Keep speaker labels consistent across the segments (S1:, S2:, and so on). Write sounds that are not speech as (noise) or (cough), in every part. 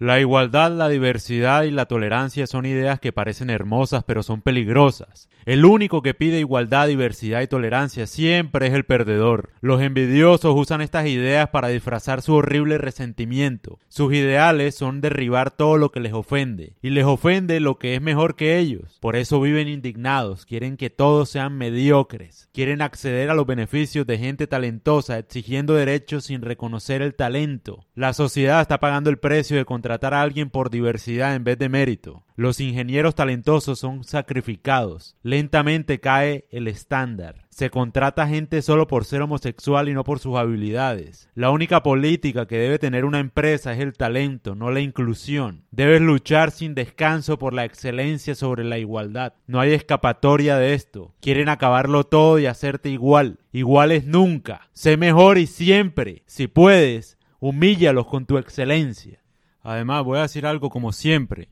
S1: La igualdad, la diversidad y la tolerancia son ideas que parecen hermosas pero son peligrosas. El único que pide igualdad, diversidad y tolerancia siempre es el perdedor. Los envidiosos usan estas ideas para disfrazar su horrible resentimiento. Sus ideales son derribar todo lo que les ofende, y les ofende lo que es mejor que ellos. Por eso viven indignados, quieren que todos sean mediocres, quieren acceder a los beneficios de gente talentosa, exigiendo derechos sin reconocer el talento. La sociedad está pagando el precio de contratar a alguien por diversidad en vez de mérito. Los ingenieros talentosos son sacrificados. Lentamente cae el estándar. Se contrata gente solo por ser homosexual y no por sus habilidades. La única política que debe tener una empresa es el talento, no la inclusión. Debes luchar sin descanso por la excelencia sobre la igualdad. No hay escapatoria de esto. Quieren acabarlo todo y hacerte igual. Iguales nunca. Sé mejor y siempre. Si puedes, humíllalos con tu excelencia. Además, voy a decir algo como siempre.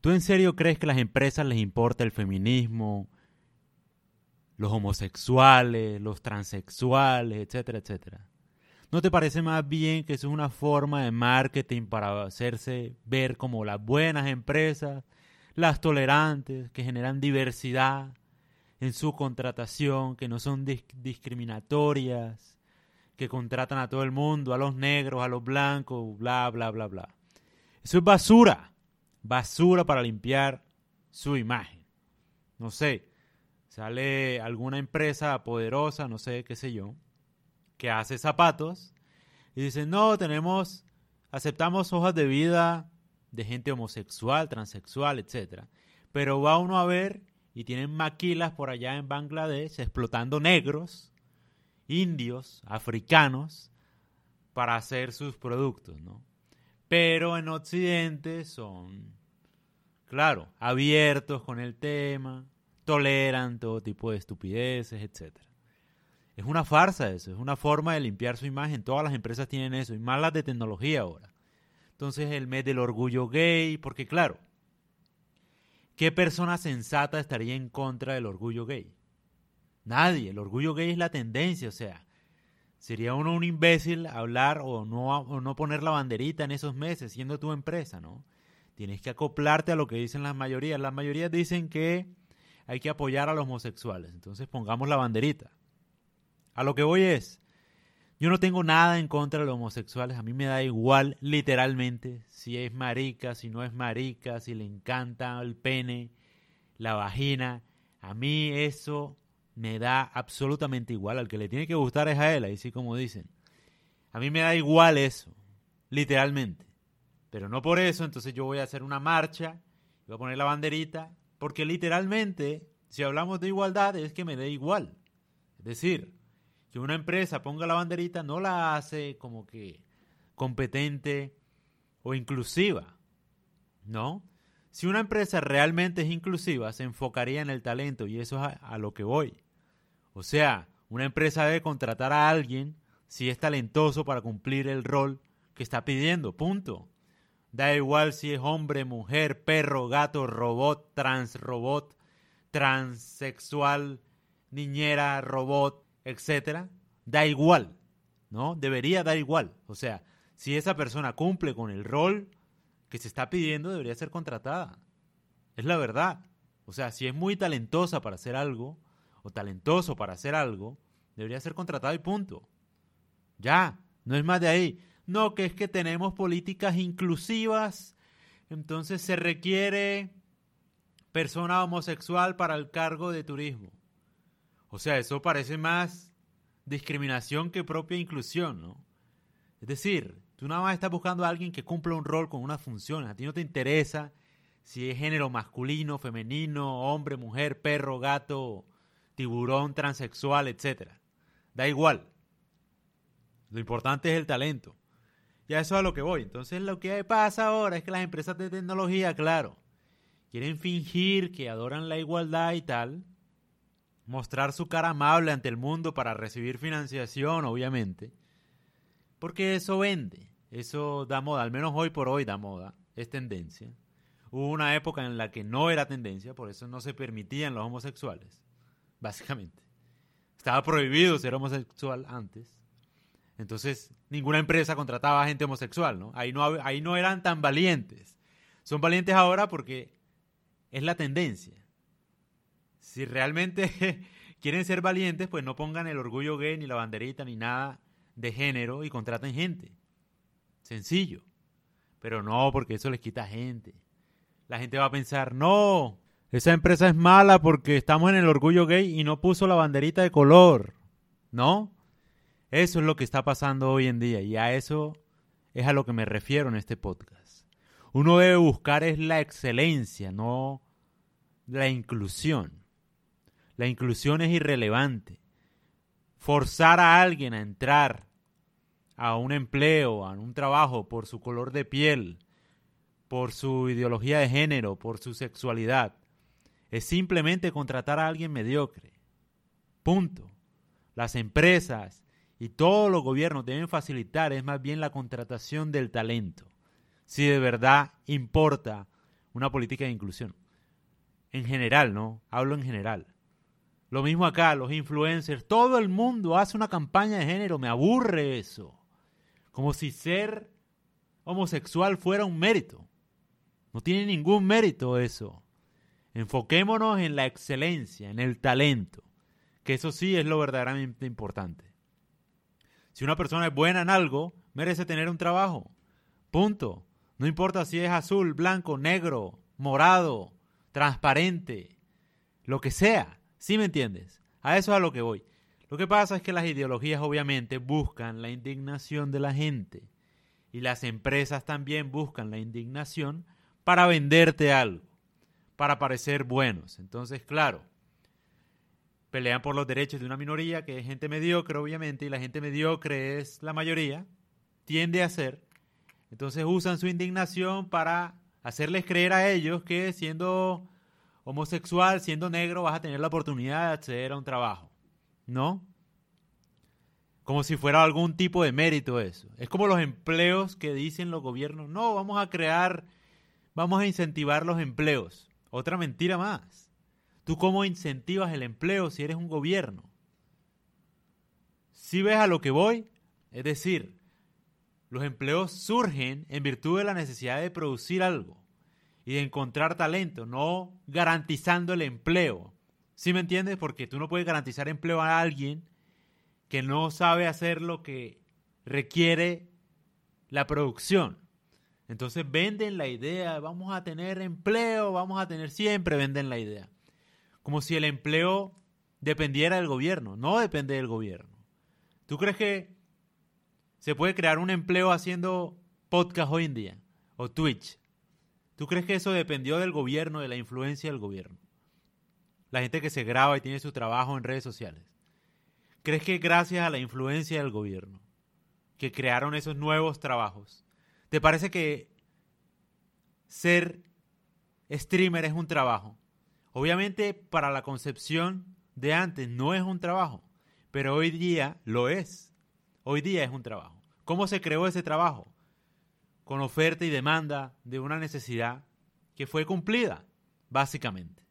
S1: ¿Tú en serio crees que a las empresas les importa el feminismo, los homosexuales, los transexuales, etcétera, etcétera? ¿No te parece más bien que eso es una forma de marketing para hacerse ver como las buenas empresas, las tolerantes, que generan diversidad en su contratación, que no son discriminatorias, que contratan a todo el mundo, a los negros, a los blancos, bla, bla, bla, bla? Eso es basura basura para limpiar su imagen. No sé, sale alguna empresa poderosa, no sé, qué sé yo, que hace zapatos y dice, no, tenemos, aceptamos hojas de vida de gente homosexual, transexual, etc. Pero va uno a ver y tienen maquilas por allá en Bangladesh explotando negros, indios, africanos, para hacer sus productos, ¿no? Pero en Occidente son, claro, abiertos con el tema, toleran todo tipo de estupideces, etc. Es una farsa eso, es una forma de limpiar su imagen. Todas las empresas tienen eso, y más las de tecnología ahora. Entonces el mes del orgullo gay, porque claro, ¿qué persona sensata estaría en contra del orgullo gay? Nadie, el orgullo gay es la tendencia, o sea, Sería uno un imbécil hablar o no, no poner la banderita en esos meses, siendo tu empresa, ¿no? Tienes que acoplarte a lo que dicen las mayorías. Las mayorías dicen que hay que apoyar a los homosexuales. Entonces pongamos la banderita. A lo que voy es, yo no tengo nada en contra de los homosexuales. A mí me da igual, literalmente, si es marica, si no es marica, si le encanta el pene, la vagina. A mí eso me da absolutamente igual. Al que le tiene que gustar es a él, así como dicen. A mí me da igual eso, literalmente. Pero no por eso, entonces yo voy a hacer una marcha, voy a poner la banderita, porque literalmente, si hablamos de igualdad, es que me da igual. Es decir, que una empresa ponga la banderita no la hace como que competente o inclusiva, ¿no? Si una empresa realmente es inclusiva, se enfocaría en el talento y eso es a lo que voy. O sea, una empresa debe contratar a alguien si es talentoso para cumplir el rol que está pidiendo, punto. Da igual si es hombre, mujer, perro, gato, robot, transrobot, transexual, niñera, robot, etcétera. Da igual, ¿no? Debería dar igual. O sea, si esa persona cumple con el rol que se está pidiendo, debería ser contratada. Es la verdad. O sea, si es muy talentosa para hacer algo, talentoso para hacer algo, debería ser contratado y punto. Ya, no es más de ahí. No, que es que tenemos políticas inclusivas, entonces se requiere persona homosexual para el cargo de turismo. O sea, eso parece más discriminación que propia inclusión, ¿no? Es decir, tú nada más estás buscando a alguien que cumpla un rol con una función. A ti no te interesa si es género masculino, femenino, hombre, mujer, perro, gato, tiburón transexual, etc. Da igual. Lo importante es el talento. Y a eso es a lo que voy. Entonces lo que pasa ahora es que las empresas de tecnología, claro, quieren fingir que adoran la igualdad y tal, mostrar su cara amable ante el mundo para recibir financiación, obviamente, porque eso vende, eso da moda, al menos hoy por hoy da moda, es tendencia. Hubo una época en la que no era tendencia, por eso no se permitían los homosexuales básicamente. Estaba prohibido ser homosexual antes. Entonces, ninguna empresa contrataba gente homosexual, ¿no? Ahí no, ahí no eran tan valientes. Son valientes ahora porque es la tendencia. Si realmente (laughs) quieren ser valientes, pues no pongan el orgullo gay, ni la banderita, ni nada de género y contraten gente. Sencillo. Pero no, porque eso les quita gente. La gente va a pensar, no, esa empresa es mala porque estamos en el orgullo gay y no puso la banderita de color. ¿No? Eso es lo que está pasando hoy en día y a eso es a lo que me refiero en este podcast. Uno debe buscar es la excelencia, no la inclusión. La inclusión es irrelevante. Forzar a alguien a entrar a un empleo, a un trabajo por su color de piel, por su ideología de género, por su sexualidad, es simplemente contratar a alguien mediocre. Punto. Las empresas y todos los gobiernos deben facilitar es más bien la contratación del talento, si de verdad importa una política de inclusión. En general, ¿no? Hablo en general. Lo mismo acá, los influencers, todo el mundo hace una campaña de género, me aburre eso. Como si ser homosexual fuera un mérito. No tiene ningún mérito eso. Enfoquémonos en la excelencia, en el talento, que eso sí es lo verdaderamente importante. Si una persona es buena en algo, merece tener un trabajo. Punto. No importa si es azul, blanco, negro, morado, transparente, lo que sea. ¿Sí me entiendes? A eso es a lo que voy. Lo que pasa es que las ideologías obviamente buscan la indignación de la gente y las empresas también buscan la indignación para venderte algo, para parecer buenos. Entonces, claro, pelean por los derechos de una minoría que es gente mediocre, obviamente, y la gente mediocre es la mayoría, tiende a ser. Entonces usan su indignación para hacerles creer a ellos que siendo homosexual, siendo negro, vas a tener la oportunidad de acceder a un trabajo. ¿No? Como si fuera algún tipo de mérito eso. Es como los empleos que dicen los gobiernos, no, vamos a crear, vamos a incentivar los empleos. Otra mentira más. ¿Tú cómo incentivas el empleo si eres un gobierno? Si ves a lo que voy, es decir, los empleos surgen en virtud de la necesidad de producir algo y de encontrar talento, no garantizando el empleo. ¿Sí me entiendes? Porque tú no puedes garantizar empleo a alguien que no sabe hacer lo que requiere la producción. Entonces venden la idea, vamos a tener empleo, vamos a tener siempre, venden la idea como si el empleo dependiera del gobierno. No depende del gobierno. ¿Tú crees que se puede crear un empleo haciendo podcast hoy en día? O Twitch. ¿Tú crees que eso dependió del gobierno, de la influencia del gobierno? La gente que se graba y tiene su trabajo en redes sociales. ¿Crees que gracias a la influencia del gobierno que crearon esos nuevos trabajos, te parece que ser streamer es un trabajo? Obviamente para la concepción de antes no es un trabajo, pero hoy día lo es. Hoy día es un trabajo. ¿Cómo se creó ese trabajo? Con oferta y demanda de una necesidad que fue cumplida, básicamente.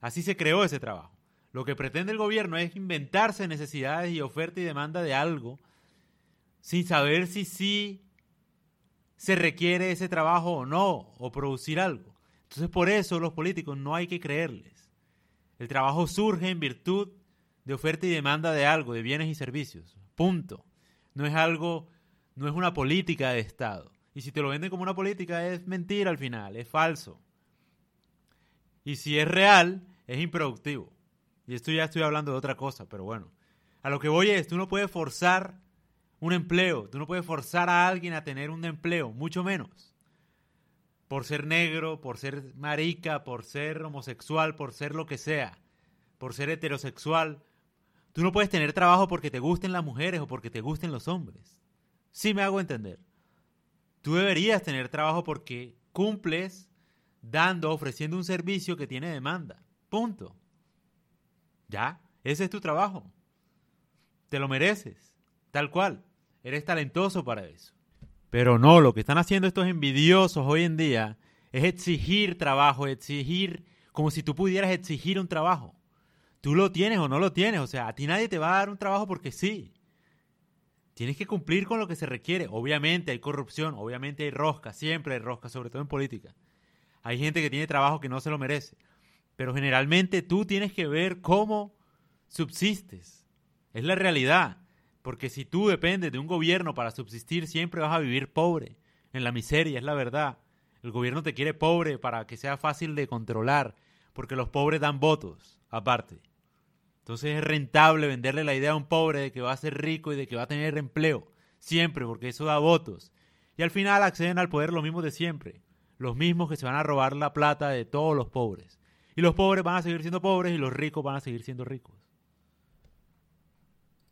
S1: Así se creó ese trabajo. Lo que pretende el gobierno es inventarse necesidades y oferta y demanda de algo sin saber si sí se requiere ese trabajo o no, o producir algo. Entonces por eso los políticos no hay que creerles. El trabajo surge en virtud de oferta y demanda de algo, de bienes y servicios. Punto. No es algo, no es una política de Estado. Y si te lo venden como una política es mentira al final, es falso. Y si es real, es improductivo. Y esto ya estoy hablando de otra cosa, pero bueno. A lo que voy es, tú no puedes forzar un empleo, tú no puedes forzar a alguien a tener un empleo, mucho menos por ser negro, por ser marica, por ser homosexual, por ser lo que sea, por ser heterosexual. Tú no puedes tener trabajo porque te gusten las mujeres o porque te gusten los hombres. Sí me hago entender. Tú deberías tener trabajo porque cumples dando, ofreciendo un servicio que tiene demanda. Punto. Ya, ese es tu trabajo. Te lo mereces, tal cual. Eres talentoso para eso. Pero no, lo que están haciendo estos envidiosos hoy en día es exigir trabajo, exigir como si tú pudieras exigir un trabajo. Tú lo tienes o no lo tienes, o sea, a ti nadie te va a dar un trabajo porque sí. Tienes que cumplir con lo que se requiere. Obviamente hay corrupción, obviamente hay rosca, siempre hay rosca, sobre todo en política. Hay gente que tiene trabajo que no se lo merece. Pero generalmente tú tienes que ver cómo subsistes. Es la realidad. Porque si tú dependes de un gobierno para subsistir, siempre vas a vivir pobre, en la miseria, es la verdad. El gobierno te quiere pobre para que sea fácil de controlar, porque los pobres dan votos, aparte. Entonces es rentable venderle la idea a un pobre de que va a ser rico y de que va a tener empleo. Siempre, porque eso da votos. Y al final acceden al poder los mismos de siempre. Los mismos que se van a robar la plata de todos los pobres. Y los pobres van a seguir siendo pobres y los ricos van a seguir siendo ricos.